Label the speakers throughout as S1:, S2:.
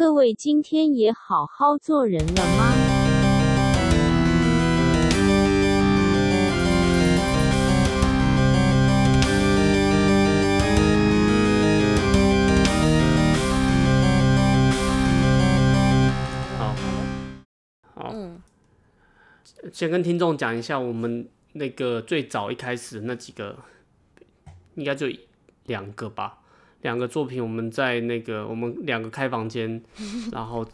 S1: 各位今天也好好做人了吗？
S2: 好，好，
S3: 嗯，
S2: 先跟听众讲一下，我们那个最早一开始那几个，应该就两个吧，两个作品，我们在那个我们两个开房间，然后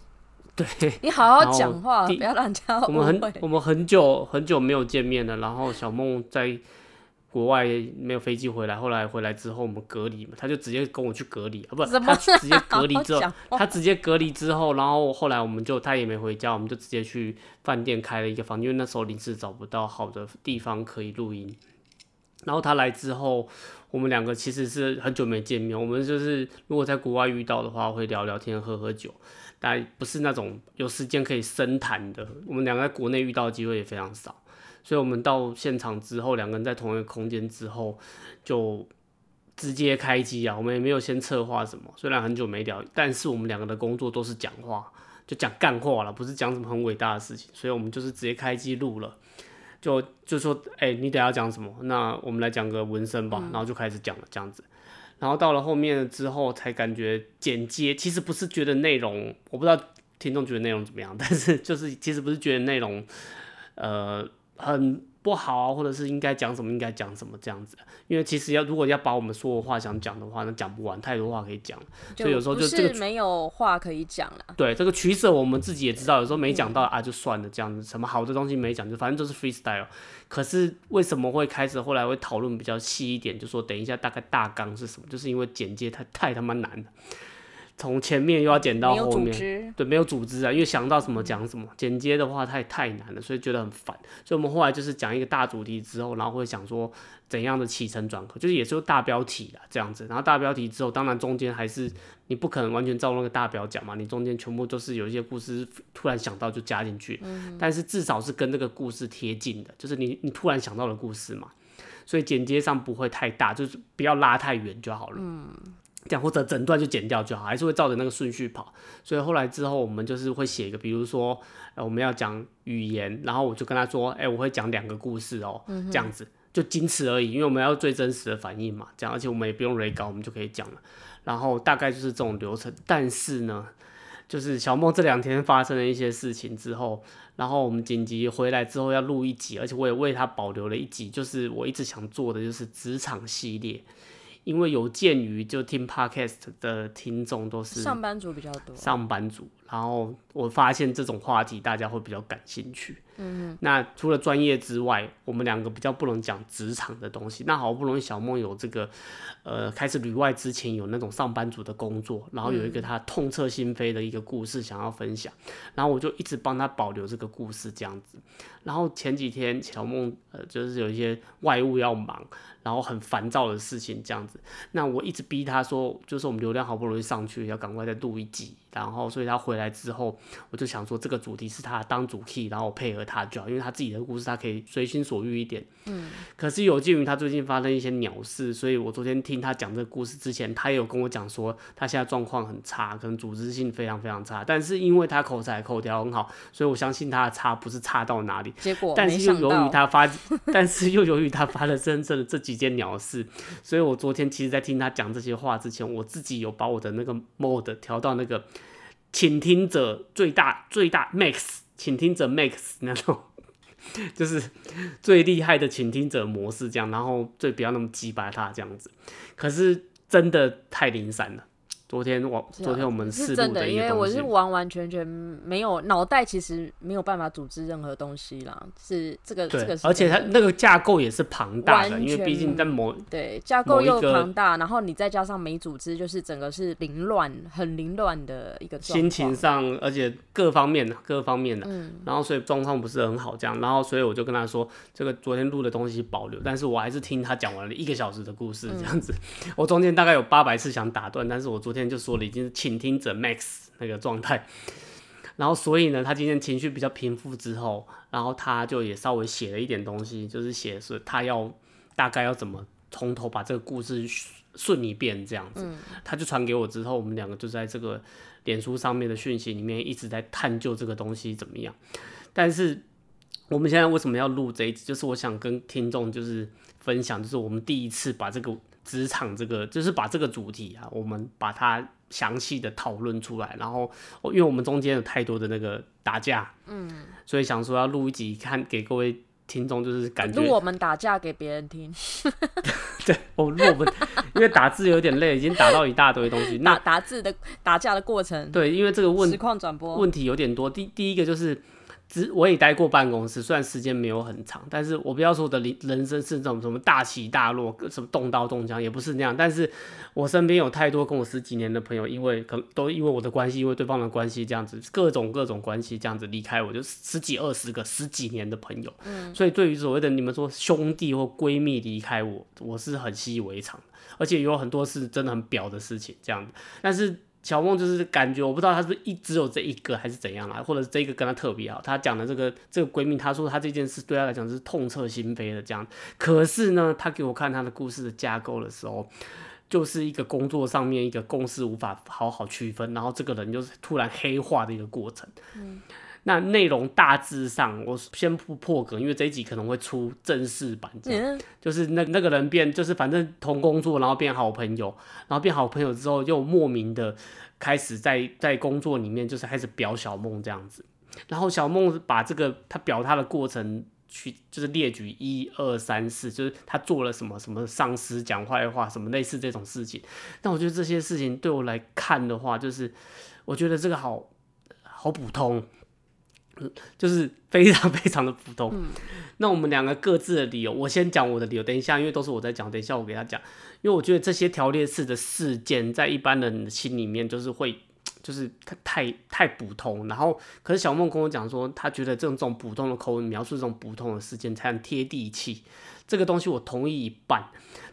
S2: 对，
S3: 你好好讲话，不要让人家
S2: 我们很。我们很久很久没有见面了，然后小梦在国外没有飞机回来，后来回来之后我们隔离嘛，他就直接跟我去隔离，啊不，他直接隔离之后他直接隔离之后，然后后来我们就他也没回家，我们就直接去饭店开了一个房，因为那时候临时找不到好的地方可以录音。然后他来之后，我们两个其实是很久没见面，我们就是如果在国外遇到的话，会聊聊天、喝喝酒，但不是那种有时间可以深谈的。我们两个在国内遇到的机会也非常少，所以我们到现场之后，两个人在同一个空间之后，就直接开机啊，我们也没有先策划什么。虽然很久没聊，但是我们两个的工作都是讲话，就讲干话了，不是讲什么很伟大的事情，所以我们就是直接开机录了。就就说，哎、你等下讲什么？那我们来讲个纹身吧，然后就开始讲了这样子。然后到了后面之后，才感觉剪接其实不是觉得内容，我不知道听众觉得内容怎么样，但是就是其实不是觉得内容，呃，很不好啊，或者是应该讲什么应该讲什么这样子。因为其实要如果要把我们所有话想讲的话，那讲不完，太多话可以讲。所以有时候就这个
S3: 是没有话可以讲了。
S2: 对这个取舍，我们自己也知道，有时候没讲到啊，就算了，这样子，什么好的东西没讲，就反正就是 freestyle。可是为什么会开始后来会讨论比较细一点，就说等一下大概大纲是什么，就是因为简介太太他妈难了，从前面又要剪到后面，对，没有组织啊，因为想到什么讲什么，剪接的话太太难了，所以觉得很烦。所以我们后来就是讲一个大主题之后，然后会想说怎样的起承转合，就是也是有大标题啦这样子。然后大标题之后，当然中间还是你不可能完全照那个大标讲嘛，你中间全部都是有一些故事突然想到就加进去，但是至少是跟这个故事贴近的，就是你你突然想到的故事嘛。所以剪接上不会太大，就是不要拉太远就好了。这样或者整段就剪掉就好，还是会照着那个顺序跑。所以后来之后，我们就是会写一个，比如说，呃，我们要讲语言，然后我就跟他说，哎、我会讲两个故事哦、这样子就仅此而已，因为我们要最真实的反应嘛，这样，而且我们也不用 re 稿，我们就可以讲了。然后大概就是这种流程，但是呢，就是小梦这两天发生了一些事情之后，然后我们紧急回来之后要录一集，而且我也为他保留了一集，就是我一直想做的，就是职场系列。因为有鉴于就听 podcast 的听众都是
S3: 上班族比较多。
S2: 上班族，然后我发现这种话题大家会比较感兴趣。嗯，那除了专业之外，我们两个比较不能讲职场的东西。那好不容易小梦有这个，呃，开始旅外之前有那种上班族的工作，然后有一个他痛彻心扉的一个故事想要分享，然后我就一直帮他保留这个故事这样子。然后前几天小梦呃就是有一些外务要忙，然后很烦躁的事情这样子，那我一直逼他说，就是我们流量好不容易上去，要赶快再录一集。然后，所以他回来之后，我就想说，这个主题是他当主 key，然后我配合他就好，因为他自己的故事，他可以随心所欲一点。嗯。可是有鉴于他最近发生一些鸟事，所以我昨天听他讲这个故事之前，他也有跟我讲说，他现在状况很差，可能组织性非常非常差。但是因为他口才口条很好，所以我相信他的差不是差到哪里。
S3: 结果
S2: 但是又由于他发，但是又由于他发了真正的这几件鸟事，所以我昨天其实，在听他讲这些话之前，我自己有把我的那个 mode 调到那个倾听者最大最大 max，倾听者 max 那种，就是最厉害的倾听者模式这样，然后最不要那么击败他这样子。可是真的太零散了。昨天我
S3: 啊
S2: 昨天我们
S3: 是真的，因为我是，完完全全没有脑袋，其实没有办法组织任何东西啦。是这个这个，是
S2: 而且它那个架构也是庞大的，因为毕竟在某
S3: 对架构又庞大，然后你再加上没组织，就是整个是凌乱、很凌乱的一个状
S2: 心情。上，而且各方面的各方面的，
S3: 嗯。
S2: 然后所以状况不是很好，这样，然后所以我就跟他说，这个昨天录的东西保留，但是我还是听他讲完了一个小时的故事，这样子，我中间大概有八百次想打断，但是我昨天就说了，已经是倾听者 max 那个状态，然后所以呢，他今天情绪比较平复之后，然后他就也稍微写了一点东西，就是写是他要大概要怎么从头把这个故事顺一遍这样子。他就传给我之后，我们两个就在这个脸书上面的讯息里面一直在探究这个东西怎么样。但是我们现在为什么要录这一集？就是我想跟听众就是分享，就是我们第一次把这个职场这个，就是把这个主题啊，我们把它详细的讨论出来。然后，因为我们中间有太多的那个打架，嗯，所以想说要录一集，看给各位听众就是感觉
S3: 录我们打架给别人听，
S2: 对，我录我们，因为打字有点累，已经打到一大堆东西。
S3: 打
S2: 那
S3: 打字的打架的过程，
S2: 对，因为这个问
S3: 实况转播，
S2: 问题有点多。第第一个就是，只我也待过办公室，虽然时间没有很长，但是我不要说我的人人生是这种什么大起大落，什么动刀动枪，也不是那样。但是我身边有太多跟我十几年的朋友，因为可能都因为我的关系，因为对方的关系这样子，各种各种关系这样子离开我，就十几二十个十几年的朋友。嗯，所以对于所谓的你们说兄弟或闺蜜离开我，我是很习以为常的，而且有很多是真的很表的事情这样子，但是。小梦就是感觉，我不知道她是不是一只有这一个还是怎样啊，或者这个跟她特别好。她讲的这个这个闺蜜，她说她这件事对她来讲是痛彻心扉的这样。可是呢，她给我看她的故事的架构的时候，就是一个工作上面一个公司无法好好区分，然后这个人就是突然黑化的一个过程。嗯，那内容大致上我先不破梗，因为这一集可能会出正式版，这样、就是那那个人变，就是反正同工作，然后变好朋友，然后变好朋友之后又莫名的开始在在工作里面就是开始表小梦这样子，然后小梦把这个他表他的过程去就是列举一二三四，就是他做了什么什么上司讲坏话什么类似这种事情，但我觉得这些事情对我来看的话，就是我觉得这个好好普通。就是非常 非常的普通。那我们两个各自的理由，我先讲我的理由，等一下，因为都是我在讲，等一下我给他讲。因为我觉得这些条列式的事件，在一般人的心里面，就是会，就是太太普通。然后，可是小梦跟我讲说，他觉得这种这种普通的口吻描述这种普通的事件，才很贴地气。这个东西我同意一半，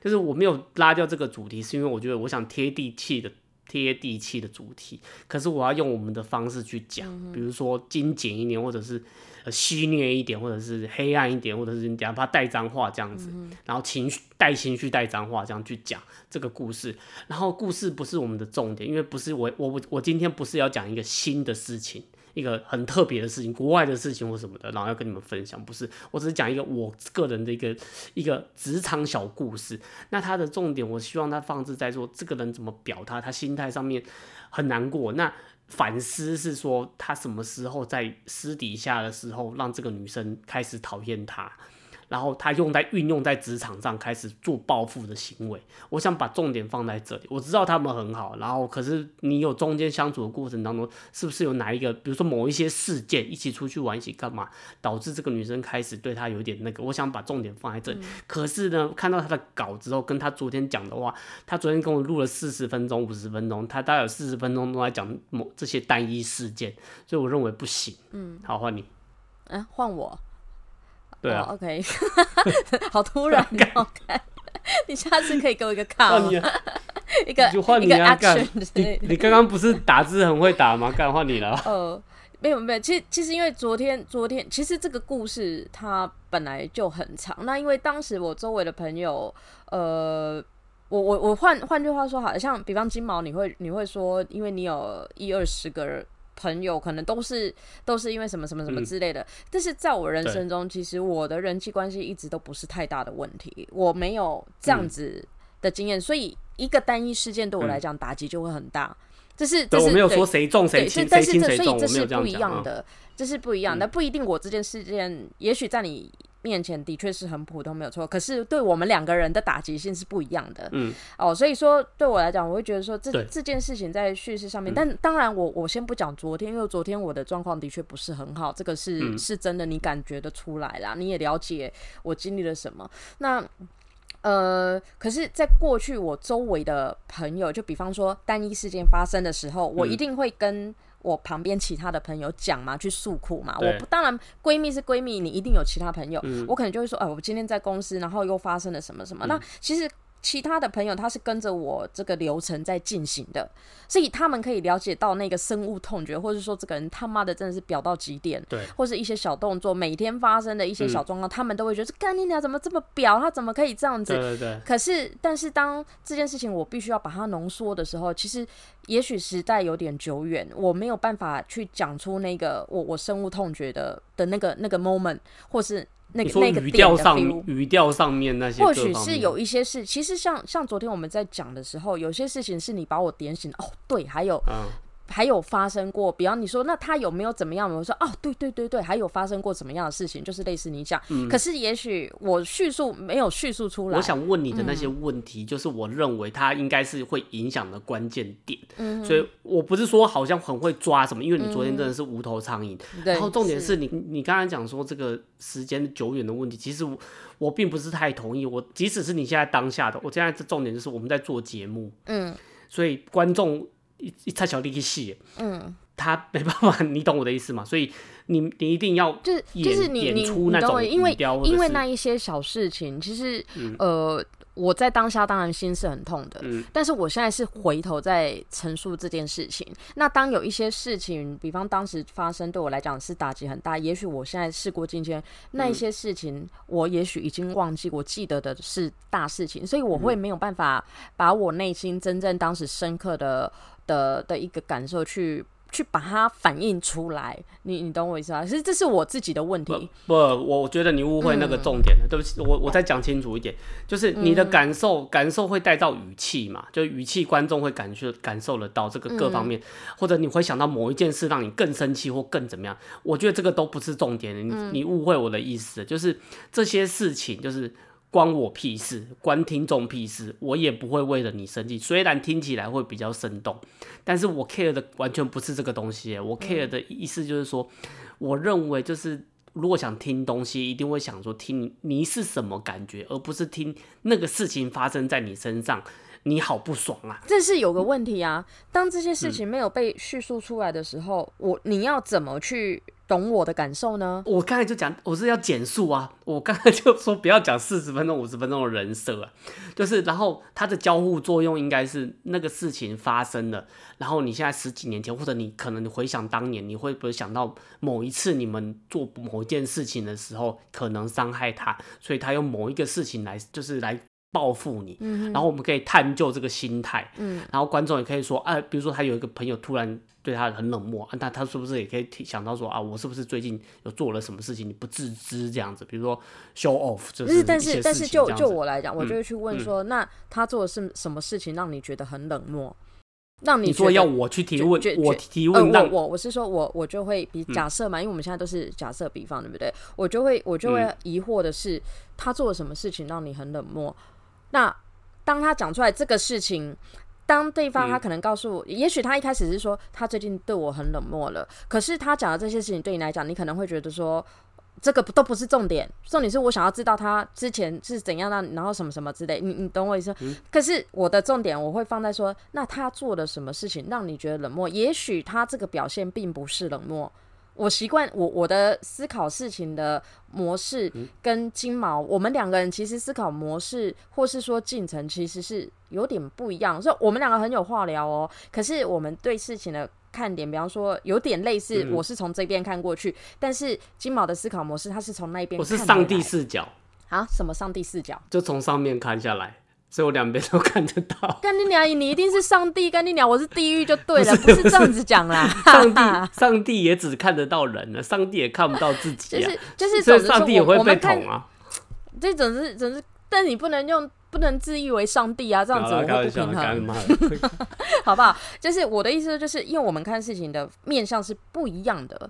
S2: 就是我没有拉掉这个主题，是因为我觉得我想贴地气的。贴地气的主题，可是我要用我们的方式去讲，比如说精简一点，或者是呃戏虐一点，或者是黑暗一点，或者是哪怕带脏话这样子，然后情绪带情绪带脏话这样去讲这个故事。然后故事不是我们的重点，因为不是我我我今天不是要讲一个新的事情。一个很特别的事情，国外的事情或什么的，然后要跟你们分享，不是，我只是讲一个我个人的一个一个职场小故事。那他的重点，我希望他放置在说这个人怎么表他，他心态上面很难过。那反思是说他什么时候在私底下的时候，让这个女生开始讨厌他。然后他用在运用在职场上，开始做报复的行为。我想把重点放在这里。我知道他们很好，然后可是你有中间相处的过程当中，是不是有哪一个，比如说某一些事件，一起出去玩，一起干嘛，导致这个女生开始对他有点那个？我想把重点放在这里。可是呢，看到他的稿之后，跟他昨天讲的话，他昨天跟我录了四十分钟、五十分钟，他大概有四十分钟都在讲某这些单一事件，所以我认为不行。嗯，好，换你。
S3: 嗯，换我。
S2: 对啊
S3: ，OK，好突然 哦，看，你下次可以给我一个卡吗？一个
S2: 就换
S3: 一个
S2: 你啊，干
S3: action
S2: 你刚刚不是打字很会打吗？干换你了。
S3: 呃，没有没有，其实其实因为昨天昨天其实这个故事它本来就很长，那因为当时我周围的朋友，呃，我我我换换句话说，好像比方金毛，你会你会说，因为你有一二十个人。朋友可能都是都是因为什么什么什么之类的，但是在我人生中，其实我的人际关系一直都不是太大的问题，我没有这样子的经验，所以一个单一事件对我来讲打击就会很大。这是这是
S2: 对我没有说谁中谁
S3: 对，
S2: 轻，
S3: 但是这所以这是不一。样的，这是不一样的，不一定我这件事件，也许在你面前的确是很普通，没有错，可是对我们两个人的打击性是不一样的。
S2: 嗯，
S3: 哦，所以说对我来讲，我会觉得说这这件事情在叙事上面，但当然我我先不讲昨天，因为昨天我的状况的确不是很好，这个是、
S2: 嗯。
S3: 是真的，你感觉得出来啦，你也了解我经历了什么。那呃，可是，在过去我周围的朋友，就比方说单一事件发生的时候，
S2: 嗯。
S3: 我一定会跟我旁边其他的朋友讲嘛，去诉苦嘛。我不当然闺蜜是闺蜜，你一定有其他朋友，
S2: 嗯
S3: 我可能就会说，哎，我今天在公司，然后又发生了什么什么。那其实其他的朋友他是跟着我这个流程在进行的，所以他们可以了解到那个深恶痛绝，或者说这个人他妈的真的是表到极点，
S2: 对，
S3: 或是一些小动作，每天发生的一些
S2: 嗯。
S3: 小状况，他们都会觉得干你娘怎么这么表，他怎么可以这样子？
S2: 对对对，
S3: 可是，但是当这件事情我必须要把它浓缩的时候，其实也许时代有点久远，我没有办法去讲出那个我我深恶痛绝的的那个那个 moment，或是那个那个
S2: 语调上。语调上面那些
S3: 或许是有一些事，其实像像昨天我们在讲的时候，有些事情是你把我点醒哦，对，还有
S2: 嗯，
S3: 还有发生过，比方你说那他有没有怎么样？我说哦，对对对对，还有发生过怎么样的事情，就是类似你讲。可是也许我叙述没有叙述出来，
S2: 嗯我想问你的那些
S3: 嗯
S2: 问题，就是我认为它应该是会影响的关键点。
S3: 嗯
S2: 所以我不是说好像很会抓什么，因为你昨天真的是无头苍蝇。
S3: 对
S2: 然后重点是你你刚才讲说这个时间久远的问题，其实我我并不是太同意。我即使是你现在当下的，我现在这重点就是我们在做节目，
S3: 嗯
S2: 所以观众一一太小力气，
S3: 嗯，
S2: 他没办法，你懂我的意思吗？所以你你一定要
S3: 就是
S2: 演
S3: 就是你
S2: 演
S3: 你
S2: 种
S3: 因为因为那一些小事情，其实、呃。我在当下当然心是很痛的，
S2: 嗯。
S3: 但是我现在是回头在陈述这件事情。那当有一些事情，比方当时发生对我来讲是打击很大，也许我现在事过境迁，那
S2: 嗯。
S3: 一些事情我也许已经忘记，我记得的是大事情，所以我
S2: 嗯。
S3: 会没有办法把我内心真正当时深刻的的的一个感受去去把它反映出来。你你懂我意思吗？其实这是我自己的问题。
S2: 不，我觉得你误会那
S3: 嗯
S2: 个重点了。对不起，我我再讲清楚一点，就是你的感受，感受会带到语气嘛，就语气观众会感受感受得到这个各
S3: 嗯
S2: 方面，或者你会想到某一件事让你更生气或更怎么样。我觉得这个都不是重点，你
S3: 嗯
S2: 你误会我的意思，就是这些事情就是。关我屁事，关听众屁事，我也不会为了你生气。虽然听起来会比较生动，但是我 care 的完全不是这个东西。我 care 的意思就是说，我认为就是如果想听东西，一定会想说听你是什么感觉，而不是听那个事情发生在你身上，你好不爽啊。
S3: 这是有个问题啊，当这些事
S2: 嗯
S3: 情没有被叙述出来的时候，我你要怎么去懂我的感受呢？
S2: 我刚才就讲，我是要减速啊！我刚才就说不要讲四十分钟、五十分钟的人设啊，就是然后它的交互作用应该是那个事情发生了，然后你现在十几年前，或者你可能你回想当年，你会不会想到某一次你们做某一件事情的时候，可能伤害他，所以他用某一个事情来就是来报复你，嗯然后我们可以探究这个心态，
S3: 嗯，
S2: 然后观众也可以说，啊，比如说他有一个朋友突然对他很冷漠，啊那他是不是也可以提想到说啊，我是不是最近有做了什么事情你不自知这样子？比如说 show off，就
S3: 不是，但是但是就就我来讲，我
S2: 嗯
S3: 就会去问说，那他做的是什么事情让你觉得很冷漠？让
S2: 你说要我去提问，我提问让
S3: 我我我是说我我就会比假设嘛，因为我们现在都是假设比方，对不对？我就会我就会
S2: 嗯
S3: 疑惑的是，他做了什么事情让你很冷漠？那当他讲出来这个事情，当对方
S2: 嗯
S3: 他可能告诉我，也许他一开始是说他最近对我很冷漠了，可是他讲的这些事情对你来讲，你可能会觉得说。这个都不是重点，重点是我想要知道他之前是怎样让，然后什么什么之类，你你懂我意思？可是我的重点我会放在说，那他做了什么事情让你觉得冷漠？也许他这个表现并不是冷漠。我习惯我我的思考事情的模式跟金毛，我们两个人其实思考模式或是说进程其实是有点不一样，所以我们两个很有话聊哦。可是我们对事情的看点，比方说有点类似，
S2: 嗯。
S3: 我是从这边看过去，但是金毛的思考模式，他是从那边
S2: 我是上帝视角，
S3: 啊，什么上帝视角？
S2: 就从上面看下来，所以我两边都看得到。
S3: 干你娘！你一定是上帝，干你娘！我是地狱就对了，不是这样子讲啦。
S2: 上帝，上帝也只看得到人了，上帝也看不到自己啊，
S3: 就是就是，
S2: 所以上帝也会被捅啊。
S3: 这总是总是，但你不能用不能自喻为上帝啊，这样子我不平
S2: 开
S3: 衡，好不好？就是我的意思，就是因为我们看事情的面向是不一样的，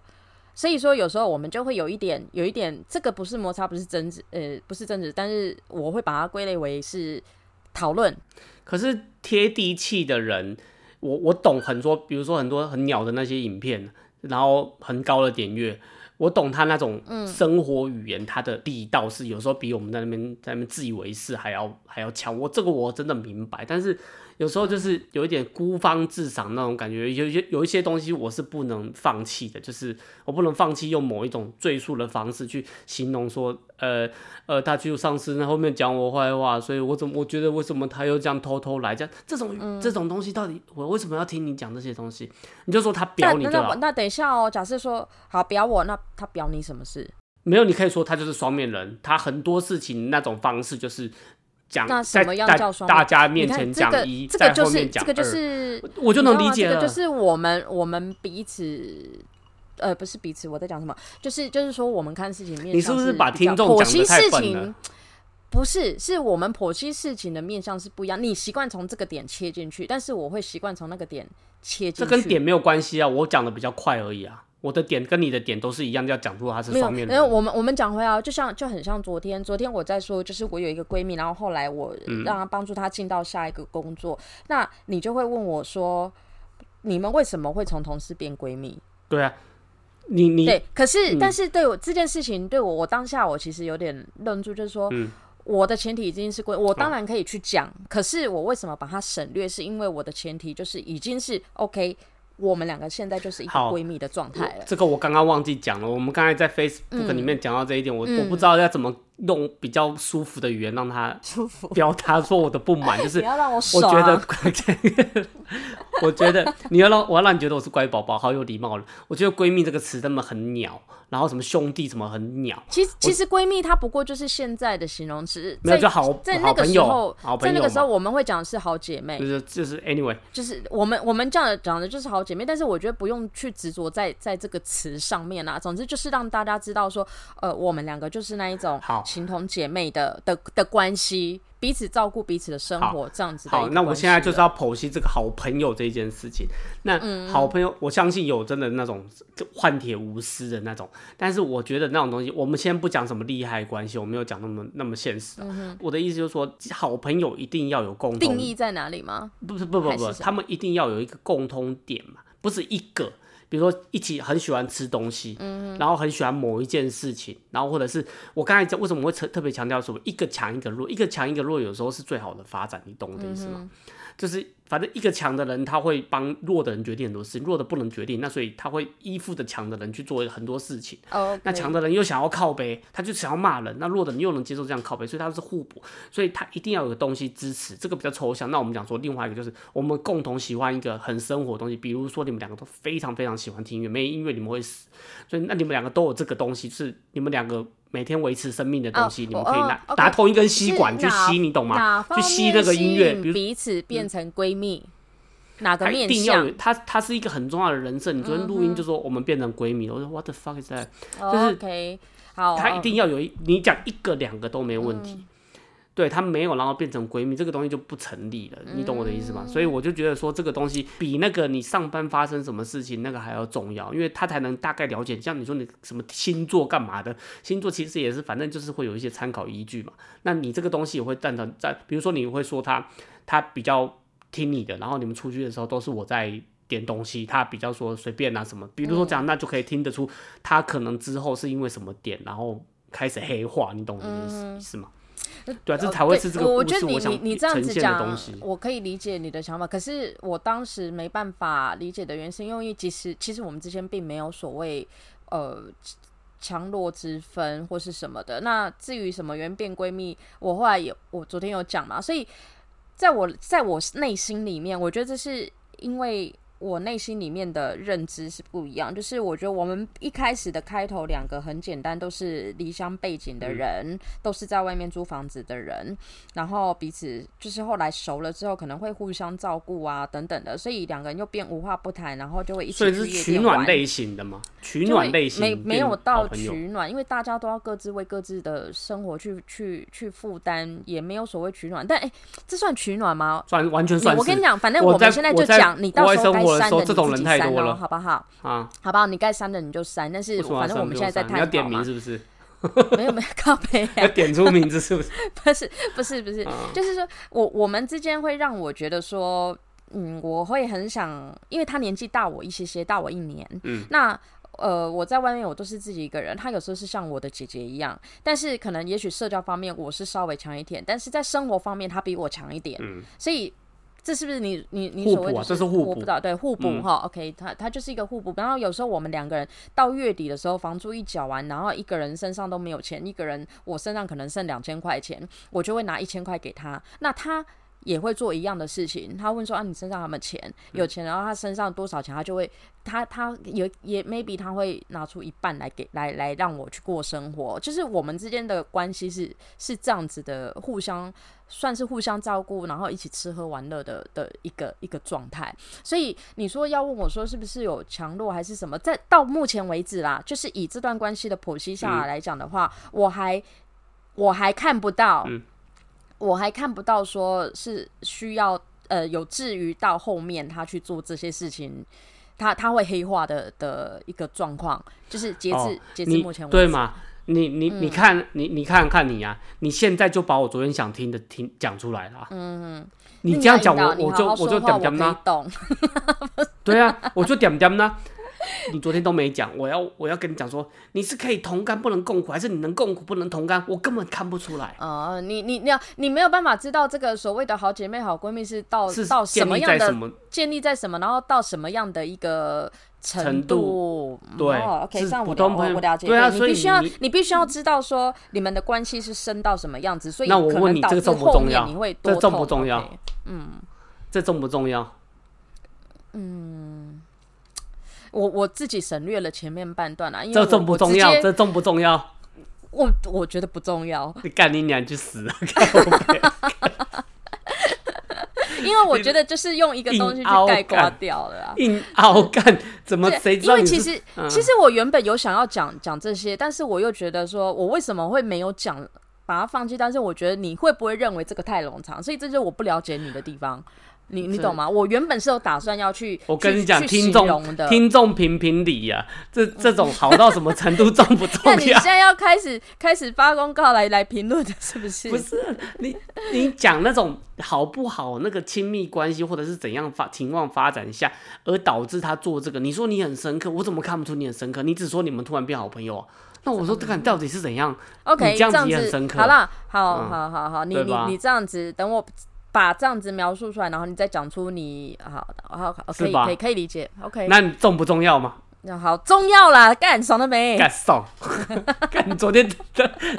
S3: 所以说有时候我们就会有一点有一点，这个不是摩擦，不是争执，呃，不是争执，但是我会把它归类为是讨论。
S2: 可是贴地气的人，我我懂很多，比如说很多很鸟的那些影片，然后很高的点阅，我懂他那种生活语言，他的力道是有时候比我们在那边在那边自以为是还要还要强。我这个我真的明白，但是有时候就是有一点孤芳自赏那种感觉，有一些有一些东西我是不能放弃的，就是我不能放弃用某一种赘述的方式去形容说，呃呃，他就上司那后面讲我坏话，所以我怎么我觉得为什么他又这样偷偷来这样这种、
S3: 嗯
S2: 这种东西到底我为什么要听你讲这些东西？你就说他表你就好
S3: 那那，那等一下哦，假设说好表我，那他表你什么事？
S2: 没有你可以说他就是双面人，他很多事情那种方式就是。讲
S3: 那
S2: 在
S3: 什么样
S2: 在
S3: 叫双面
S2: 大家面前讲一，
S3: 这个就是这个就是
S2: 我就能理解了。
S3: 这个就是我们我们彼此。呃，不是彼此，我在讲什么？就是就是说，我们看事情面
S2: 你是不是把听众
S3: 剖析事
S2: 太笨了
S3: 情？不是，是我们剖析事情的面向是不一样。你习惯从这个点切进去，但是我会习惯从那个点切进去。
S2: 这跟点没有关系啊，我讲的比较快而已啊。我的点跟你的点都是一样，要讲出它是
S3: 没有，
S2: 双面的。
S3: 因为我们我们讲回来，就像就很像昨天，昨天我在说，就是我有一个闺蜜，然后后来我
S2: 嗯
S3: 让她帮助她进到下一个工作，那你就会问我说，你们为什么会从同事变闺蜜？
S2: 对啊，你你
S3: 对，可是、
S2: 嗯
S3: 但是对我这件事情，对我我当下我其实有点愣住，就是说，
S2: 嗯
S3: 我的前提已经是闺，我当然可以去讲，可是我为什么把它省略？是因为我的前提就是已经是 OK，我们两个现在就是一个闺蜜的状态了。
S2: 这个我刚刚忘记讲了。我们刚才在 Facebook 里面讲到这一点，我
S3: 嗯
S2: 我不知道要怎么用比较舒服的语言让他
S3: 舒服，
S2: 表达说我的不满，就是
S3: 不要让我
S2: 我
S3: 爽。
S2: 觉得，我觉得你要让我要让你觉得我是乖宝宝，好有礼貌了。我觉得闺蜜这个词真的很鸟，然后什么兄弟什么很鸟，
S3: 其实其实闺蜜它不过就是现在的形容词，
S2: 没有就好
S3: 在那个时候，在那个时候我们会讲的是好姐妹
S2: 就，是就是 anyway，
S3: 就是我们我们这样讲的就是好姐妹，但是我觉得不用去执着在在这个词上面啊。总之就是让大家知道说，呃，我们两个就是那一种
S2: 好
S3: 情同姐妹的的的关系，彼此照顾彼此的生活，这样子的
S2: 好，那我现在就是要剖析这个好朋友这件事情。那
S3: 嗯
S2: 好朋友，我相信有真的那种换铁无私的那种，但是我觉得那种东西，我们先不讲什么利害关系，我没有讲那么那么现实、啊。我的意思就是说，好朋友一定要有共
S3: 定义在哪里吗？
S2: 不是不不不，他们一定要有一个共通点嘛，不是一个。比如说一起很喜欢吃东西，
S3: 嗯
S2: 然后很喜欢某一件事情，然后或者是我刚才讲为什么我会特特别强调说一个强一个弱，一个强一个弱，有时候是最好的发展，你懂我的意思吗？
S3: 嗯
S2: 就是反正一个强的人他会帮弱的人决定很多事情，弱的不能决定，那所以他会依附着强的人去做很多事情。
S3: 哦，
S2: 那强的人又想要靠背，他就想要骂人；那弱的人又能接受这样靠背，所以他是互补，所以他一定要有个东西支持。这个比较抽象。那我们讲说另外一个就是我们共同喜欢一个很生活的东西，比如说你们两个都非常非常喜欢听音乐，没音乐你们会死，所以那你们两个都有这个东西，就是你们两个每天维持生命的东西，
S3: 哦
S2: 你们可以拿、拿同一根吸管去吸，你懂吗去吸
S3: 面
S2: 那个音乐，
S3: 彼此变成闺蜜，哪个面向
S2: 定要有，他他是一个很重要的人设。你昨天录音就说我们变成闺蜜，我说 What the fuck is that？就是
S3: OK，好，
S2: 他一
S3: 嗯
S2: 定要有一，你讲一个两个都没问题。对她没有，然后变成闺蜜，这个东西就不成立了，你懂我的意思吗？所以我就觉得说，这个东西比那个你上班发生什么事情那个还要重要，因为他才能大概了解。像你说你什么星座干嘛的，星座其实也是，反正就是会有一些参考依据嘛。那你这个东西也会站到在，比如说你会说他他比较听你的，然后你们出去的时候都是我在点东西，他比较说随便啊什么，比如说这样，那就可以听得出他可能之后是因为什么点，然后开始黑化，你懂我的意思、吗？对啊，这才会是这个
S3: 呃我
S2: 故事
S3: 觉得你
S2: 想
S3: 你你这样讲
S2: 现的东西，。
S3: 我可以理解你的想法。可是我当时没办法理解的原因，是因为其实其实我们之间并没有所谓呃强弱之分或是什么的。那至于什么原变闺蜜，我后来也我昨天有讲嘛，所以在我在我内心里面，我觉得这是因为。我内心里面的认知是不一样，就是我觉得我们一开始的开头两个很简单，都是离乡背景的人，都是在外面租房子的人，然后彼此就是后来熟了之后，可能会互相照顾啊等等的，所以两个人又变无话不谈，然后就会一起
S2: 所以是。取暖类型的吗？取暖类型
S3: 没没有到取暖，因为大家都要各自为各自的生活去去去负担，也没有所谓取暖。但哎、这算取暖吗？
S2: 算完全算是。
S3: 我跟你讲，反正
S2: 我
S3: 们现在就讲，你到时候该
S2: 的时这种人太多了
S3: 好不好？
S2: 啊，
S3: 好不好？你该删的你就删，但是反正我们现在在探讨
S2: 要点名，是不是？
S3: 没有没有 靠背
S2: 要
S3: 啊，
S2: 点出名字是不是？
S3: 不是不是不是，
S2: 啊
S3: 就是说我我们之间会让我觉得说，嗯，我会很想，因为他年纪大我一些些，大我一年，
S2: 嗯，
S3: 那。呃，我在外面我都是自己一个人，他有时候是像我的姐姐一样，但是可能也许社交方面我是稍微强一点，但是在生活方面他比我强一点，
S2: 嗯
S3: 所以这是不是你你你所谓的
S2: 补啊这是互补
S3: 我不知道，对互补
S2: 嗯
S3: 哈、OK，它它就是一个互补。然后有时候我们两个人到月底的时候，房租一缴完，然后一个人身上都没有钱，一个人我身上可能剩两千块钱，我就会拿一千块给他，那他。也会做一样的事情，他问说啊，你身上有没有钱？有钱，然后他身上多少钱，他就会，他他也也 maybe 他会拿出一半来给来来让我去过生活，就是我们之间的关系是是这样子的，互相算是互相照顾，然后一起吃喝玩乐的的一个一个状态。所以你说要问我说是不是有强弱还是什么，在到目前为止啦，就是以这段关系的剖析下来来讲的话，我还我还看不到，
S2: 嗯
S3: 我还看不到说是需要呃有至于到后面他去做这些事情。他他会黑化的的一个状况，就是截至、
S2: 哦
S3: 截至目前为止，嗯
S2: 对嘛？你你你看你你看看你呀、你现在就把我昨天想听的听讲出来了啊。嗯你这样讲我我就我就点点
S3: 呢
S2: 对啊，我就点点呢。你 昨天都没讲，我要我要跟你讲说，你是可以同甘不能共苦，还是你能共苦不能同甘？我根本看不出来，
S3: 呃，你你你要你没有办法知道这个所谓的好姐妹、好闺蜜是到
S2: 是
S3: 到什
S2: 建
S3: 么样的？建立在什么，然后到什么样的一个程
S2: 程度
S3: 嗯
S2: 对
S3: 哦，OK，
S2: 是
S3: 这样我了
S2: 普通朋友
S3: 了解。
S2: 对啊所以
S3: 你必须要
S2: 你
S3: 你必须要知道说你们的关系是深到什么样子，所以
S2: 那我问你这个重不重要
S3: 你会
S2: 重不重要
S3: OK
S2: 这重不重要？
S3: 我我自己省略了前面半段啊，因为
S2: 这重不重要？这重不重要？
S3: 我我觉得不重要，
S2: 你干你娘去死啊！
S3: 因为我觉得就是用一个东西去盖刮掉了啊。
S2: 硬凹干，怎么谁知
S3: 因？为其实、
S2: 嗯
S3: 其实我原本有想要讲讲这些，但是我又觉得说，我为什么会没有讲，把它放弃？但是我觉得你会不会认为这个太冗长？所以这就是我不了解你的地方。你你懂吗？我原本是有打算要去，
S2: 我跟你讲，听众
S3: 的。
S2: 听众评评理呀，这这种好到什么程度重不重
S3: 那你
S2: 要
S3: 现？在要开始开始发公告来来评论的，是不是？
S2: 不是你你讲那种好不好那个亲密关系，或者是怎样发情况发展下，而导致他做这个，你说你很深刻，我怎么看不出你很深刻？你只说你们突然变好朋友啊？那我说这个到底是怎样
S3: ？OK，
S2: 你这样子
S3: 子
S2: 也很深刻
S3: 好啦，好
S2: 嗯
S3: 好好好，你你你这样子，等我把这样子描述出来，然后你再讲出你好好好，可以可以可以理解。OK，
S2: 那你重不重要吗？
S3: 那好重要啦，干爽了没？
S2: 干爽，干昨天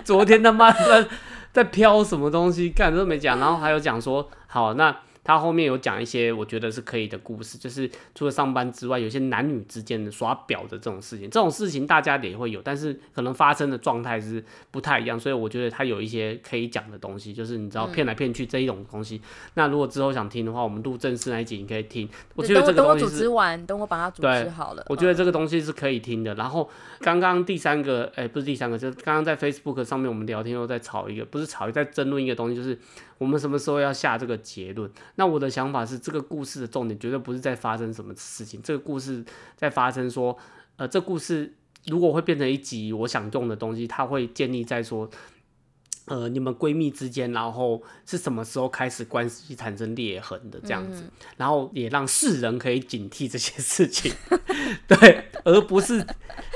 S2: 昨天他妈在在飘什么东西，干都没讲，然后还有讲说，好，那他后面有讲一些我觉得是可以的故事，就是除了上班之外，有些男女之间的耍表的这种事情，这种事情大家也会有，但是可能发生的状态是不太一样，所以我觉得他有一些可以讲的东西，就是你知道骗来骗去这一种东西。那如果之后想听的话，我们录正式那一集你可以听，我觉得这个
S3: 东西等我组织完，等我把它组
S2: 对
S3: 织好了。
S2: 我觉得
S3: 嗯
S2: 这个东西是可以听的。然后刚刚第三个，哎、不是第三个，就是刚刚在 Facebook 上面我们聊天又在吵一个，不是吵，在争论一个东西，就是我们什么时候要下这个结论。那我的想法是，这个故事的重点绝对不是在发生什么事情，这个故事在发生说，呃，这故事如果会变成一集我想用的东西，它会建立在说。呃，你们闺蜜之间，然后是什么时候开始关系产生裂痕的这样子，然后也让世人可以警惕这些事情，对，而不是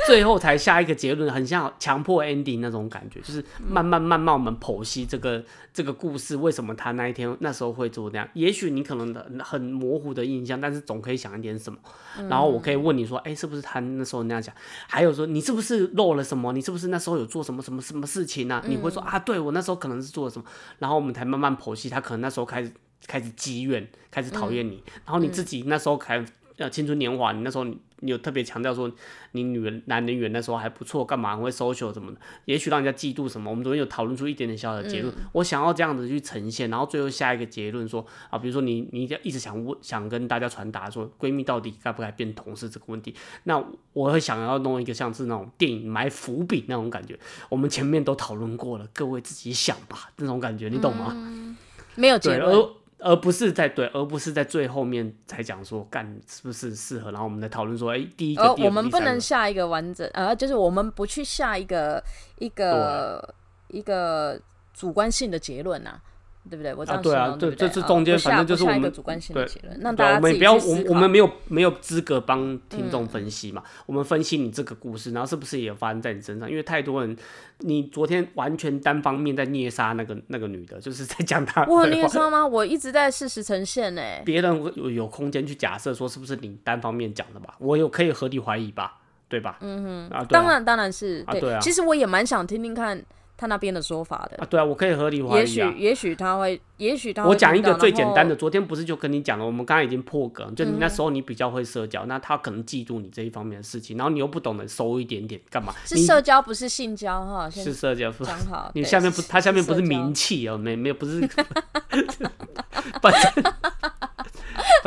S2: 最后才下一个结论，很像强迫 ending 那种感觉，就是慢慢慢慢我们剖析这个这个故事为什么他那一天那时候会做那样。也许你可能很很模糊的印象，但是总可以想一点什么。然后我可以问你说，哎、是不是他那时候那样讲？还有说你是不是漏了什么？你是不是那时候有做什么什么什么事情呢、你会说啊，对我那时候可能是做了什么，然后我们才慢慢剖析他可能那时候开始开始积怨，开始讨厌你，然后你自己那时候还呃青春年华，你那时候你你有特别强调说你女人男人缘那时候还不错，干嘛很会 social 什么的，也许让人家嫉妒什么。我们昨天有讨论出一点点小小的结论，我想要这样子去呈现，然后最后下一个结论说啊，比如说你你一直想问想跟大家传达说闺蜜到底该不该变同事这个问题，那我会想要弄一个像是那种电影埋伏笔那种感觉，我们前面都讨论过了，各位自己想吧，那种感觉你懂吗？
S3: 没有结
S2: 对，
S3: 论。
S2: 而而不是在对，而不是在最后面才讲说干是不是适合，然后我们再讨论说，哎、第一个，
S3: 我们不能下一个完整，呃，就是我们不去下一个一个一个主观性的结论呐、对不对？我这
S2: 啊，对啊对，这是中间，反正就是我们
S3: 主观性
S2: 对
S3: 的结论，让
S2: 对啊，
S3: 大家自己
S2: 我们不要，
S3: 我们
S2: 我我们没有没有资格帮听众分析嘛，我们分析你这个故事，然后是不是也发生在你身上？因为太多人，你昨天完全单方面在虐杀那个那个女的，就是在讲她
S3: 我有
S2: 废话
S3: 虐杀吗？我一直在事实呈现呢、
S2: 别人会有有空间去假设说是不是你单方面讲的吧？我有可以合理怀疑吧，对吧？嗯哼，啊，啊
S3: 当然，当然是对
S2: 啊
S3: 其实我也蛮想听听看他那边的说法的。
S2: 啊，对啊，我可以合理怀
S3: 也许，
S2: 疑啊。
S3: 也许他会，也许他会
S2: 我讲一个最简单。的，昨天不是就跟你讲了，我们刚刚已经破梗，就你
S3: 嗯
S2: 那时候你比较会社交，那他可能嫉妒你这一方面的事情，然后你又不懂得收一点点，干嘛？
S3: 是社交，不是性交哈。
S2: 是社交，
S3: 讲好。
S2: 你下面不，他下面不是名气哦，没没有不是，反正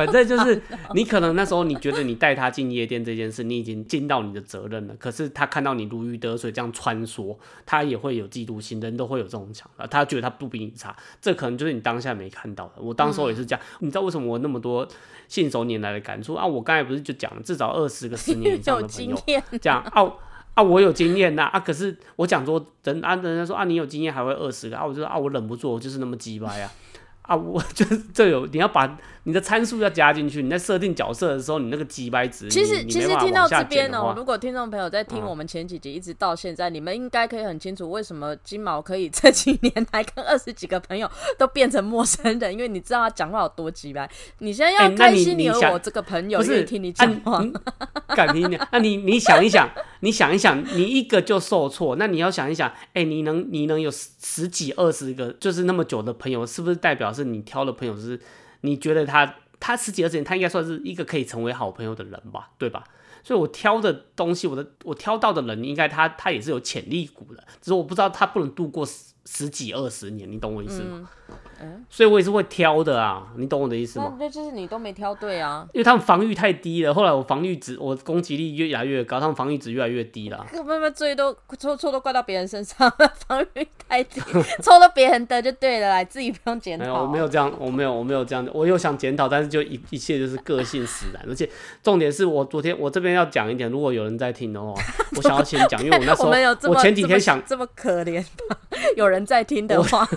S2: 反正就是 你可能那时候你觉得你带他进夜店这件事，你已经尽到你的责任了。可是他看到你如鱼得水这样穿梭，他也会有嫉妒心，人都会有这种想法，他觉得他不比你差，这可能就是你当下没看到的。我当时候也是这样，你知道为什么我那么多信手拈来的感触啊？我刚才不是就讲了，至少二十个十年以上的朋友。
S3: 经验，
S2: 这样啊啊，我有经验呐啊可是我讲说人啊，人家说啊，你有经验还会二十个啊，我就说啊，我忍不住，我就是那么鸡掰呀啊，我就是这有你要把你的参数要加进去，你在设定角色的时候，你那个鸡掰值，
S3: 其实其实听到这边呢、
S2: 减的话
S3: 如果听众朋友在听
S2: 嗯
S3: 我们前几集一直到现在，你们应该可以很清楚为什么金毛可以这几年来跟二十几个朋友都变成陌生人，因为你知道他讲话有多鸡掰。你现在要开心，
S2: 你有
S3: 我这个朋友
S2: 不是
S3: 听你
S2: 啊
S3: 讲话。
S2: 你敢听你？那你你想一想，你想一想，你一个就受挫，那你要想一想，哎、你能你能有十十几二十个，就是那么久的朋友，是不是代表是你挑的朋友是，你觉得他他十几二十年，他应该算是一个可以成为好朋友的人吧，对吧？所以我挑的东西，我的我挑到的人，应该他他也是有潜力股的，只是我不知道他不能度过十十几二十年，你懂我意思吗？所以我也是会挑的啊，你懂我的意思吗
S3: 那？那就是你都没挑对啊，
S2: 因为他们防御太低了，后来我防御值，我攻击力越来越高，他们防御值越来越低了。
S3: 慢慢罪都错错都怪到别人身上，防御太低，抽到别人的就对了啦，自己不用检
S2: 没有，
S3: 讨。
S2: 我没有这样，我没有，我没有这样，我又想检讨，但是就一一切就是个性使然，而且重点是我昨天我这边要讲一点，如果有人在听的话，我想要先讲，因为我那时
S3: 我
S2: 候
S3: 们有这么
S2: 我前几天想，
S3: 这么可怜吧？有人在听的话，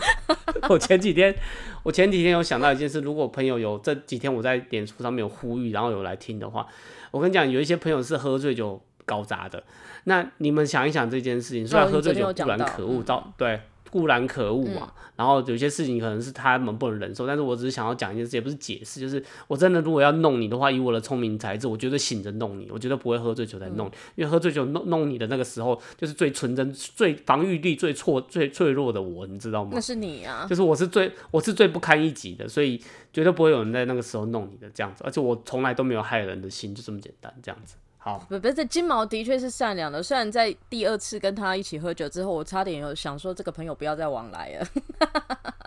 S2: 我前几天我前几天有想到一件事，如果朋友有这几天我在脸书上面有呼吁，然后有来听的话，我跟你讲，有一些朋友是喝醉酒搞砸的，那你们想一想这件事情，虽然
S3: 哦
S2: 喝醉酒固然可恶，到对。固然可恶嘛，然后有些事情可能是他们不能忍受，但是我只是想要讲一件事，也不是解释，就是我真的如果要弄你的话，以我的聪明才智，我绝对醒着弄你，我绝对不会喝醉酒再弄你，因为喝醉酒弄弄你的那个时候，就是最纯真、最防御力最错、最脆弱的我，你知道吗
S3: 那？是你啊。
S2: 就是我是最我是最不堪一击的，所以绝对不会有人在那个时候弄你的这样子，而且我从来都没有害人的心，就这么简单这样子。好，
S3: 不不是金毛的确是善良的，虽然在第二次跟他一起喝酒之后，我差点有想说这个朋友不要再往来了。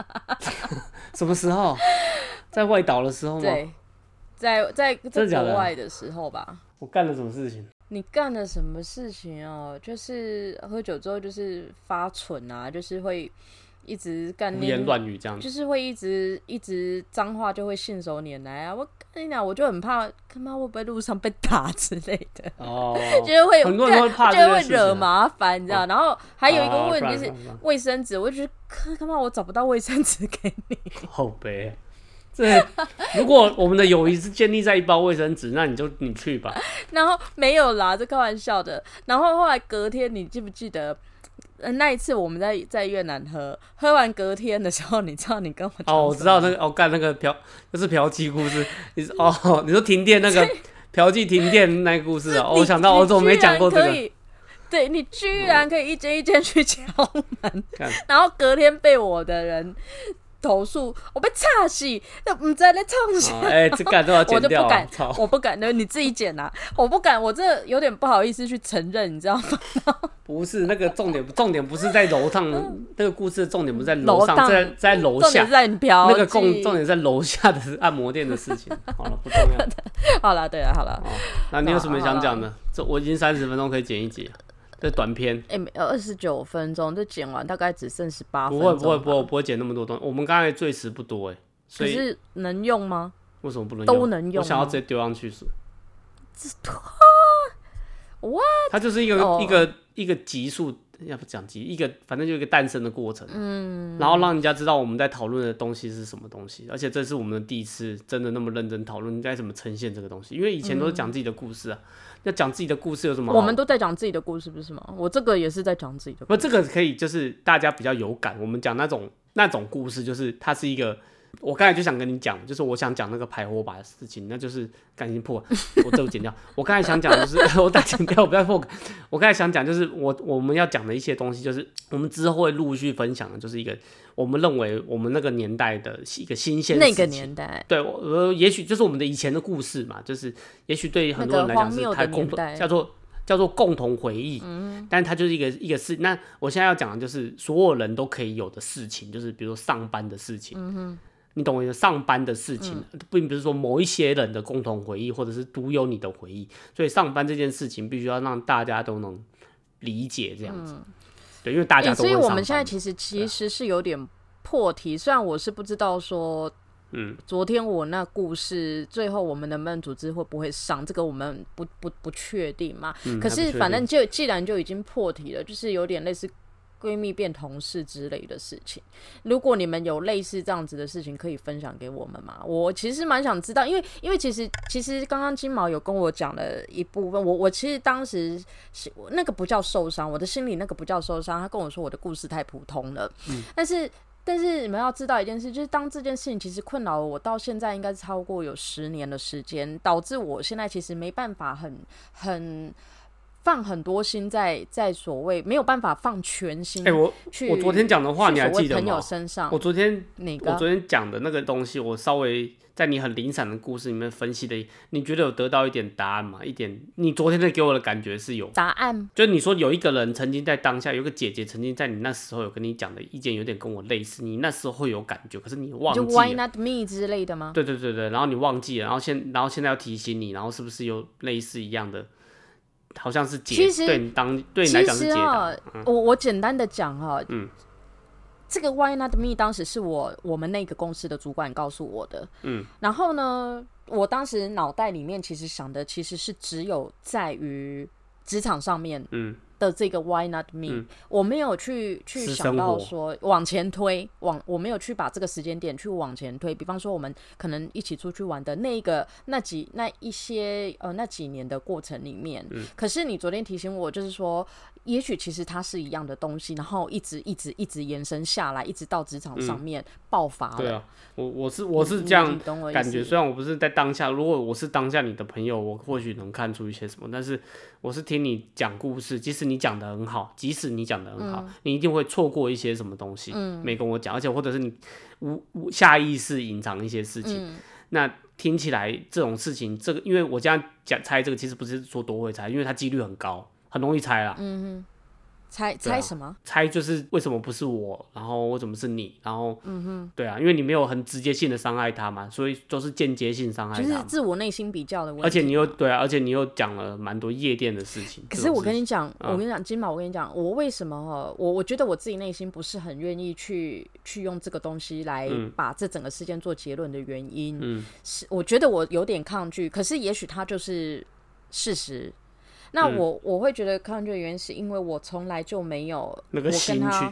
S2: 什么时候？在外岛的时候吗？
S3: 对，在在在国外的时候吧。
S2: 我干了什么事情？
S3: 你干了什么事情哦？就是喝酒之后就是发蠢啊，就是会一直干
S2: 胡言乱语这样子。
S3: 就是会一直一直脏话就会信手拈来啊！我跟你讲，我就很怕，他妈会不会路上被打之类的，
S2: 哦，
S3: 就是会
S2: 很多人会怕
S3: 就会惹麻烦，你知道？然后还有一个
S2: 哦
S3: 问题是卫生纸，我就觉得，可他妈我找不到卫生纸给你，
S2: 后背。这如果我们的友谊是建立在一包卫生纸，那你就你去吧。
S3: 然后没有啦，这开玩笑的。然后后来隔天，你记不记得？呃，那一次我们在在越南喝，喝完隔天的时候，你知道你跟我
S2: 哦，我知道那个哦，干那个嫖，就是嫖妓故事。你是哦，你说停电那个嫖妓停电那个故事啊、哦？我想到，我怎么没讲过这个？
S3: 对你居然可以一间一间去敲门，然后隔天被我的人投诉，我被插死，那不在冲啥。
S2: 哦哎、这敢都要
S3: 我
S2: 剪掉、啊，
S3: 就不敢
S2: 操！，
S3: 我不敢，那你自己剪啊！我不敢，我这有点不好意思去承认，你知道吗？
S2: 不是那个重点，重点不是在楼上，那个故事的重点不是在楼上，在在楼下
S3: 重点。在你嫖
S2: 那个重
S3: 妓
S2: 重点在楼下的按摩店的事情。好了，不重要。
S3: 好了，对了，好了，
S2: 那你有什么想讲的？这我已经三十分钟可以剪一集了，这短片。
S3: 哎、没二十九分钟，这剪完大概只剩十八分
S2: 不
S3: 钟不。
S2: 会不会不会，不会剪那么多东西。我们刚才最迟不多哎，所以
S3: 可是能用吗？
S2: 为什么不能用
S3: 都能用
S2: 我想要直接丢上去是。
S3: 哇，
S2: 它就是一个、
S3: 哦
S2: 一个一个级数，要不讲几，一个反正就一个诞生的过程，嗯，然后让人家知道我们在讨论的东西是什么东西，而且这是我们的第一次真的那么认真讨论该怎么呈现这个东西，因为以前都是讲自己的故事啊，要讲自己的故事有什么？
S3: 我们都在讲自己的故事，不是吗？我这个也是在讲自己的故
S2: 不，这个可以就是大家比较有感。我们讲那种那种故事，就是它是一个，我刚才就想跟你讲，就是我想讲那个排火把的事情，那就是赶紧破，我这个剪掉。我刚才想讲的就是 我打剪掉，我不要破。我刚才想讲就是我我们要讲的一些东西，就是我们之后会陆续分享的，就是一个我们认为我们那个年代的一个新鲜
S3: 那个
S2: 事情
S3: 年代，
S2: 对，呃，也许就是我们的以前的故事嘛，就是也许对于很多人来讲是太共同叫做叫做共同回忆，嗯，但它就是一个一个事。那我现在要讲的就是所有人都可以有的事情，就是比如说上班的事情，嗯哼，你懂我意思？上班的事情，并不是说某一些人的共同回忆，或者是独有你的回忆，所以上班这件事情必须要让大家都能理解这样子，对，因为大家
S3: 欸
S2: 都
S3: 所以我们现在其实其实是有点破题，虽然我是不知道说，
S2: 嗯，
S3: 昨天我那故事最后我们能不能组织会不会上，这个我们不不不确定嘛。可是反正就既然就已经破题了，就是有点类似。闺蜜变同事之类的事情，如果你们有类似这样子的事情，可以分享给我们吗？我其实蛮想知道，因为因为其实其实刚刚金毛有跟我讲了一部分，我我其实当时是那个不叫受伤，我的心里那个不叫受伤，他跟我说我的故事太普通了，但是。但是你们要知道一件事，就是当这件事情其实困扰了我到现在应该是超过有十年的时间，导致我现在其实没办法很很放很多心在在所谓没有办法放全心
S2: 哎、我
S3: 去。
S2: 我昨天讲的话你还记得
S3: 吗朋友
S2: 吗？
S3: 身上
S2: 我昨天
S3: 哪个
S2: 我昨天讲的那个东西，我稍微在你很零散的故事里面分析的，你觉得有得到一点答案吗？一点，你昨天的给我的感觉是有，
S3: 答案？
S2: 就是你说有一个人曾经在当下，有个姐姐曾经在你那时候有跟你讲的意见有点跟我类似，你那时候会有感觉，可是你忘
S3: 就 Why
S2: 记了。
S3: not me 之类的吗？
S2: 对对对对，然后你忘记了，然后现然后现在要提醒你，然后是不是有类似一样的？好像是解
S3: 其实
S2: 对你当对你来
S3: 其
S2: 讲是解
S3: 我我简单的讲哈，
S2: 嗯，
S3: 这个 Why not me 当时是我我们那个公司的主管告诉我的，
S2: 嗯，
S3: 然后呢，我当时脑袋里面其实想的其实是只有在于职场上面，
S2: 嗯，
S3: 的这个 Why not me，、我没有去去想到说往前推，往我没有去把这个时间点去往前推。比方说，我们可能一起出去玩的那个那几那一些呃那几年的过程里面，
S2: 嗯。
S3: 可是你昨天提醒我，就是说，也许其实它是一样的东西，然后一直一直一直延伸下来，一直到职场上面爆发了。
S2: 嗯对啊，我我是我是这样感觉，虽然我不是在当下，如果我是当下你的朋友，我或许能看出一些什么，但是我是听你讲故事，即使你讲的很好，即使你讲的很
S3: 嗯。
S2: 好，你一定会错过一些什么东西，没跟我讲，而且或者是你无无下意识隐藏一些事情，
S3: 嗯。
S2: 那听起来这种事情，这个因为我这样讲猜这个，其实不是说多会猜，因为它几率很高，很容易猜啦。
S3: 猜猜什么？
S2: 猜就是为什么不是我，然后为什么是你，然后嗯哼，对啊，因为你没有很直接性的伤害他嘛，所以都是间接性伤害
S3: 就是。自我内心比较的问题。
S2: 而且你又对啊，而且你又讲了蛮多夜店的事情。
S3: 可是我跟你讲，
S2: 嗯
S3: 我跟你讲，金宝，我跟你讲，我为什么哦，我我觉得我自己内心不是很愿意去去用这个东西来把这整个事件做结论的原因，
S2: 嗯
S3: 是我觉得我有点抗拒，可是也许它就是事实。那
S2: 嗯
S3: 我、我会觉得抗拒的原因是因为我从来就没有
S2: 那个心去，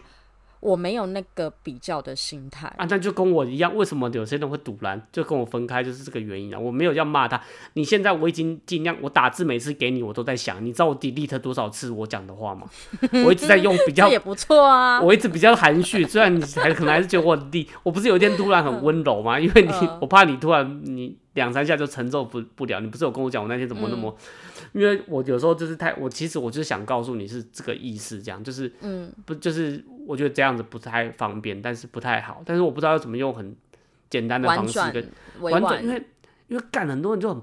S3: 我没有那个比较的心态。
S2: 啊，那就跟我一样，为什么有些人会堵拦，就跟我分开，就是这个原因啊。我没有要骂他，你现在我已经尽量，我打字每次给你，我都在想，你知道我 delete 多少次我讲的话吗？我一直在用比 较
S3: 也不错啊，
S2: 我一直比较含蓄，虽然你还可能还是觉得我很低，我不是有一天突然很温柔吗？因为你，
S3: 嗯
S2: 我怕你突然你两三下就承受不不了。你不是有跟我讲我那天怎么那么？
S3: 嗯
S2: 因为我有时候就是太，我其实我就是想告诉你是这个意思，这样就是，
S3: 嗯，
S2: 不就是我觉得这样子不太方便，但是不太好，但是我不知道要怎么用很简单的方式跟
S3: 委
S2: 婉转，因。为因为干很多人就很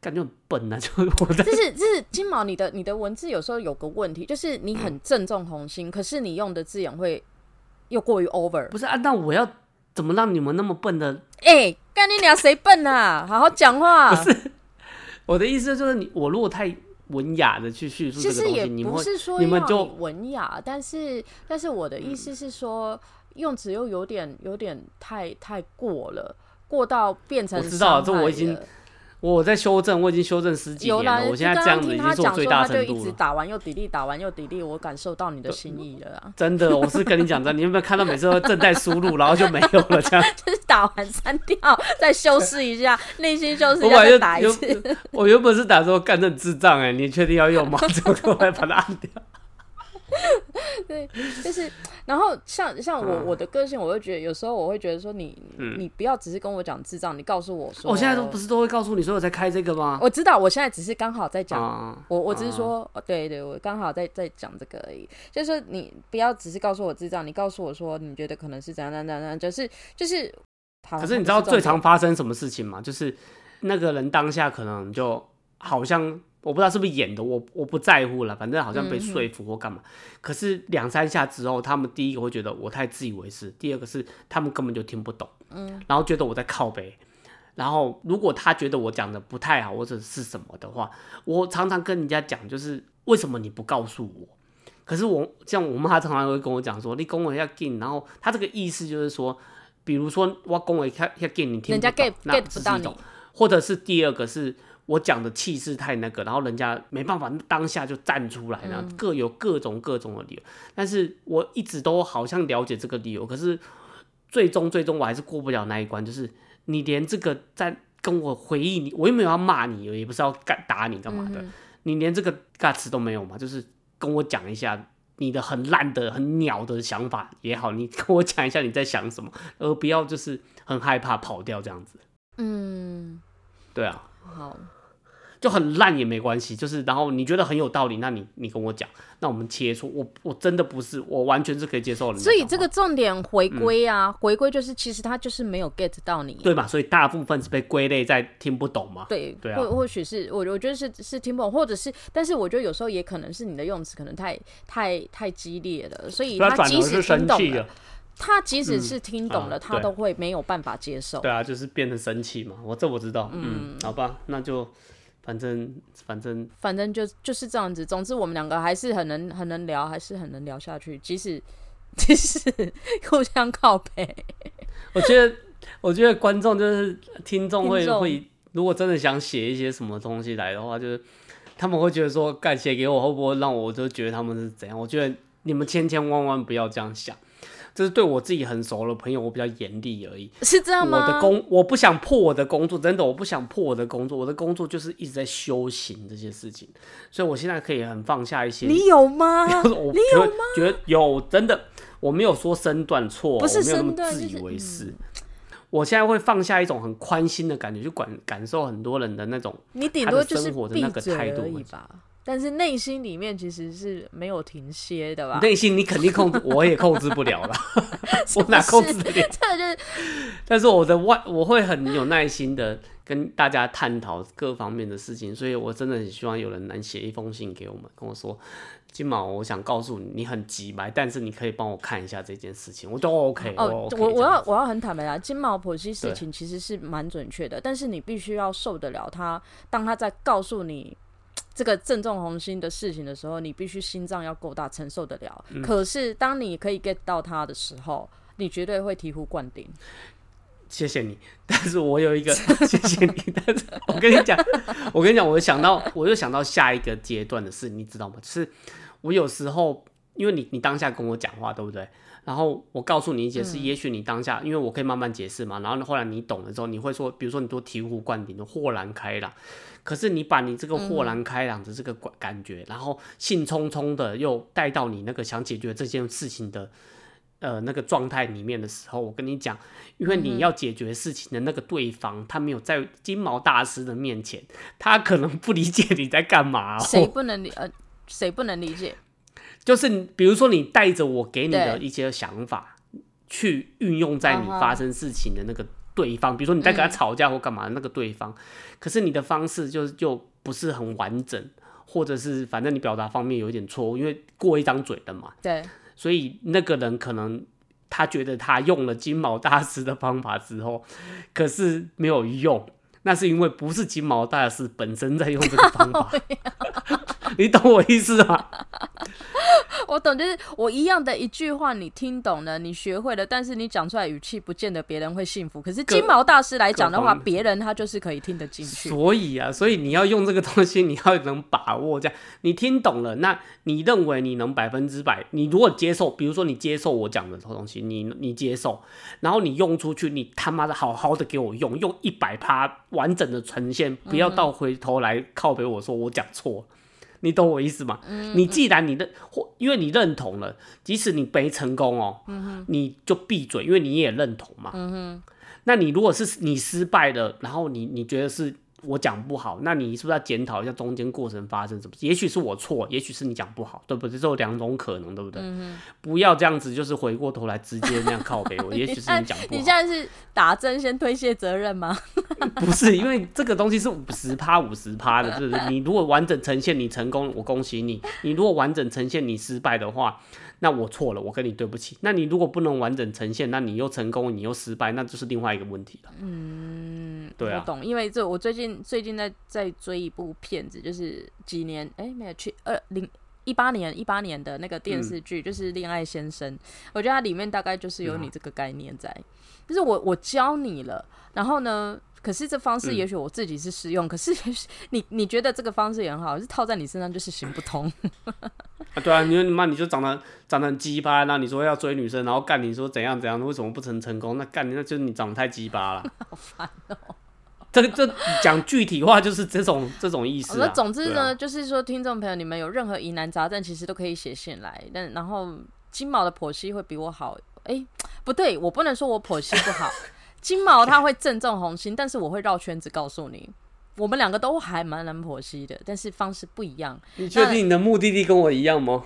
S2: 感觉很笨啊，就是我在
S3: 这是就是金毛，你的你的文字有时候有个问题，就是你很正中红心，可是你用的字眼会又过于 over。
S2: 不是啊，那我要怎么让你们那么笨的
S3: 哎、干你俩谁笨啊？好好讲话。
S2: 我的意思就是你，我如果太文雅的去叙述
S3: 其实也
S2: 这个东西，你们会
S3: 不是说
S2: 你们就
S3: 文雅，但是但是我的意思是说，用词又有点有点太太过了，过到变成
S2: 我知道这我已经
S3: 了
S2: 我在修正，我已经修正十几年了，我现在这样子已经是我最大
S3: 他就一直
S2: 程度。
S3: 打完又抵力，打完又抵力，我感受到你的心意了啊！
S2: 真的，我是跟你讲真的，你有没有看到每次都正在输入，然后就没有了这样？
S3: 就是打完删掉，再修饰一下，内心修饰一下，再打一次。
S2: 我原本是打说干这智障哎、你确定要用吗？结果后来把它按掉。
S3: 对，就是，然后像像我
S2: 嗯
S3: 我的个性，我会觉得有时候我会觉得说你你不要只是跟我讲智障，你告诉我说，
S2: 我现在都不是都会告诉你，说我在开这个吗？
S3: 我知道，我现在只是刚好在讲，
S2: 啊，
S3: 我我只是说，哦对对，我刚好在在讲这个而已。就是说你不要只是告诉我智障，你告诉我说你觉得可能是怎样怎样怎样，就是就是。
S2: 可是你知道最常
S3: 发
S2: 发生什么事情吗？就是那个人当下可能就好像我不知道是不是演的，我我不在乎了，反正好像被说服或干嘛。可是两三下之后，他们第一个会觉得我太自以为是，第二个是他们根本就听不懂，嗯，然后觉得我在靠背。然后如果他觉得我讲的不太好或者是什么的话，我常常跟人家讲，就是为什么你不告诉我？可是我像我妈常常会跟我讲说，你跟我要进，然后他这个意思就是说，比如说我跟我要要进，你听
S3: 人家
S2: 不懂
S3: get
S2: 那
S3: get 不到你
S2: 是一种，或者是第二个是我讲的气势太那个，然后人家没办法当下就站出来，然后各有各种各种的理由。但是我一直都好像了解这个理由，可是最终最终我还是过不了那一关，就是你连这个在跟我回忆你，我又没有要骂你，也不是要干打你干嘛的，你连这个 guts 都没有嘛？就是跟我讲一下。你的很烂的、很鸟的想法也好，你跟我讲一下你在想什么，而不要就是很害怕跑掉这样子。
S3: 嗯，
S2: 对啊，
S3: 好，
S2: 就很烂也没关系，就是然后你觉得很有道理，那你你跟我讲，那我们切磋。我我真的不是，我完全是可以接受人家讲话
S3: 所以这个重点回归啊，回归就是其实他就是没有 get 到你，
S2: 对嘛？所以大部分是被归类在听不懂嘛。
S3: 对，
S2: 对啊
S3: 或或许是我我觉得是是听不懂，或者是，但是我觉得有时候也可能是你的用词可能太太太激烈了，所以
S2: 他
S3: 他即使
S2: 是
S3: 听懂了
S2: 生气了，，
S3: 他即使是听懂了，
S2: 啊
S3: 他都会没有办法接受。
S2: 对啊，就是变成生气嘛。我这我知道，嗯，好吧，那就反正反正
S3: 反正就就是这样子。总之，我们两个还是很能很能聊，还是很能聊下去，即使 即使互相靠背。
S2: 我觉得，我觉得观众就是听众会会，如果真的想写一些什么东西来的话，就是他们会觉得说，干写给我会不会让我就觉得他们是怎样？我觉得你们千千万万不要这样想，这是对我自己很熟的朋友，我比较严厉而已。
S3: 是这样吗？
S2: 我的工，我不想破我的工作，真的，我不想破我的工作。我的工作就是一直在修行这些事情，所以我现在可以很放下一些。
S3: 你有吗？
S2: 我觉得觉得有真的，我没有说身段错，
S3: 不是
S2: 我没有那么
S3: 身段
S2: 自以
S3: 就是
S2: 为是。我现在会放下一种很宽心的感觉，去感感受很多人的那种
S3: 你顶多就是
S2: 生活的那个
S3: 嘴
S2: 态度。
S3: 但是内心里面其实是没有停歇的吧？
S2: 内心，你肯定控制，我也控制不了了，我哪控制得了？
S3: 这就是
S2: 但是我的外，我会很有耐心的跟大家探讨各方面的事情，所以我真的很希望有人能写一封信给我们，跟我说，金毛，我想告诉你，你很急白，但是你可以帮我看一下这件事情，我都 OK，
S3: 哦，
S2: 我 OK
S3: 我要我要很坦白啊，金毛剖析事情其实是蛮准确的，但是你必须要受得了他，当他在告诉你这个正中红心的事情的时候，你必须心脏要够大，承受得了。
S2: 嗯
S3: 可是当你可以 get 到他的时候，你绝对会醍醐灌顶。
S2: 谢谢你，但是我有一个 谢谢你，但是我跟你讲，我跟你讲，我想到我又想到下一个阶段的事，你知道吗？就是我有时候因为你你当下跟我讲话，对不对？然后我告诉你一些事，也许你当下，因为我可以慢慢解释嘛，然后后来你懂了之后，你会说，比如说你都醍醐灌顶，豁然开朗。可是你把你这个豁然开朗的这个感感觉，然后兴冲冲的又带到你那个想解决这件事情的呃那个状态里面的时候，我跟你讲，因为你要解决事情的那个对方，他没有在金毛大师的面前，他可能不理解你在干嘛、哦。
S3: 谁不能理呃谁不能理解？
S2: 就是比如说你带着我给你的一些想法，去运用在你发生事情的那个对方，比如说你在跟他
S3: 嗯
S2: 吵架或干嘛的那个对方，可是你的方式就就不是很完整，或者是反正你表达方面有一点错误，因为过一张嘴的嘛，
S3: 对，
S2: 所以那个人可能他觉得他用了金毛大师的方法之后，可是没有用，那是因为不是金毛大师本身在用这个方法，你懂我意思吗？
S3: 我懂，就是我一样的一句话，你听懂了，你学会了，但是你讲出来语气不见得别人会信服。可是金毛大师来讲的话，别人他就是可以听得进去。
S2: 所以啊，所以你要用这个东西，你要能把握这样，你听懂了，那你认为你能百分之百，你如果接受，比如说你接受我讲的东西，你你接受，然后你用出去，你他妈的好好的给我用，用一百趴完整的呈现，不要到回头来靠北我说我讲错。你懂我意思吗？你既然你认或因为你认同了，即使你没成功哦，你就闭嘴，因为你也认同嘛。那你如果是你失败了，然后你你觉得是我讲不好，那你是不是要检讨一下中间过程发生什么？也许是我错，也许是你讲不好，对不对？这有两种可能，对不对？不要这样子，就是回过头来直接那样靠背我，也许是你讲不好你
S3: 现。在是打针先推卸责任吗？
S2: 不是，因为这个东西是五十趴五十趴的，就是你如果完整呈现你成功，我恭喜你；你如果完整呈现你失败的话，那我错了，我跟你对不起。那你如果不能完整呈现，那你又成功，你又失败，那就是另外一个问题了。嗯，对啊，
S3: 我懂，因为这我最近最近在在追一部片子，就是几年哎、没有去二零一八年一八年的那个电视剧，就是《恋爱先生》。我觉得它里面大概就是有你这个概念在，就是我我教你了，然后呢。可是这方式也许我自己是适用，可是也许你你觉得这个方式也很好，是套在你身上就是行不通。
S2: 啊，对啊，你说你妈你就长得长得很鸡巴，那你说要追女生，然后干你说怎样怎样，为什么不成成功？那干你那就是你长得太鸡巴了。好烦哦、这个这讲具体话就是这种 这种意思
S3: 那总之呢，
S2: 啊
S3: 就是说，听众朋友，你们有任何疑难杂症，其实都可以写信来。但然后金毛的剖析会比我好，哎、不对，我不能说我剖析不好。金毛他会正中红心，但是我会绕圈子告诉你，我们两个都还蛮能剖析的，但是方式不一样，
S2: 你确定你的目的地跟我一样吗？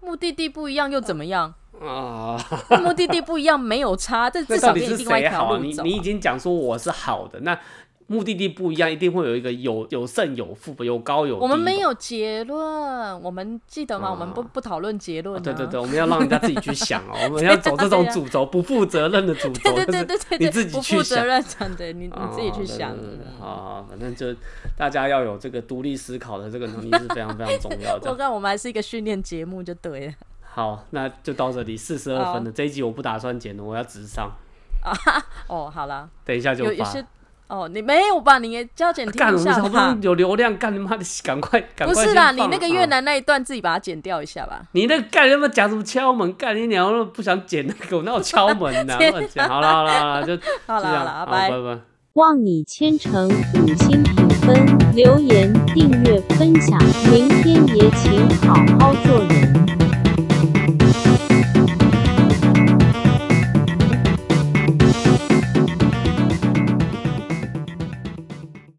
S3: 目的地不一样又怎么样？
S2: 啊，
S3: 目的地不一样没有差，但
S2: 那
S3: 至
S2: 到底是
S3: 少给你另外一
S2: 谁好啊？你
S3: 条路走啊。
S2: 你已经讲说我是好的，那目的地不一样，一定会有一个有有胜有负，有高有低。
S3: 我们没。有结论，我们记得吗？我们不不讨论结论、啊。
S2: 对对对，我们要让人家自己去想哦，我们要走这种主轴，不负责任的主轴，
S3: 对对对对对，
S2: 你自己
S3: 不
S2: 去想。
S3: 负责任，真的，你你自己去想。
S2: 对对对好，反正就大家要有这个独立思考的这个能力是非常非常重要的。
S3: 我看我们还是一个训练节目就对了。
S2: 好，那就到这里，四十二分了。这一集我不打算剪了，我要直上，
S3: 哦，好了，
S2: 等一下就发。
S3: 有有些哦，你没有吧？你也交剪
S2: 干，
S3: 听一下
S2: 好不有流量，干你妈的，赶快赶快先
S3: 不是啦，你那个越
S2: 啊
S3: 南那一段自己把它剪掉一下吧。
S2: 你那干他妈讲什么敲门？干你娘！我不想剪那个，我那有敲门呢、
S3: 天
S2: 乱讲。好了好了好了，就
S3: 好啦好
S2: 这样，好
S3: 啦拜
S2: 拜拜。
S1: 望你千诚五星评分、留言、订阅、分享，明天也请好好做。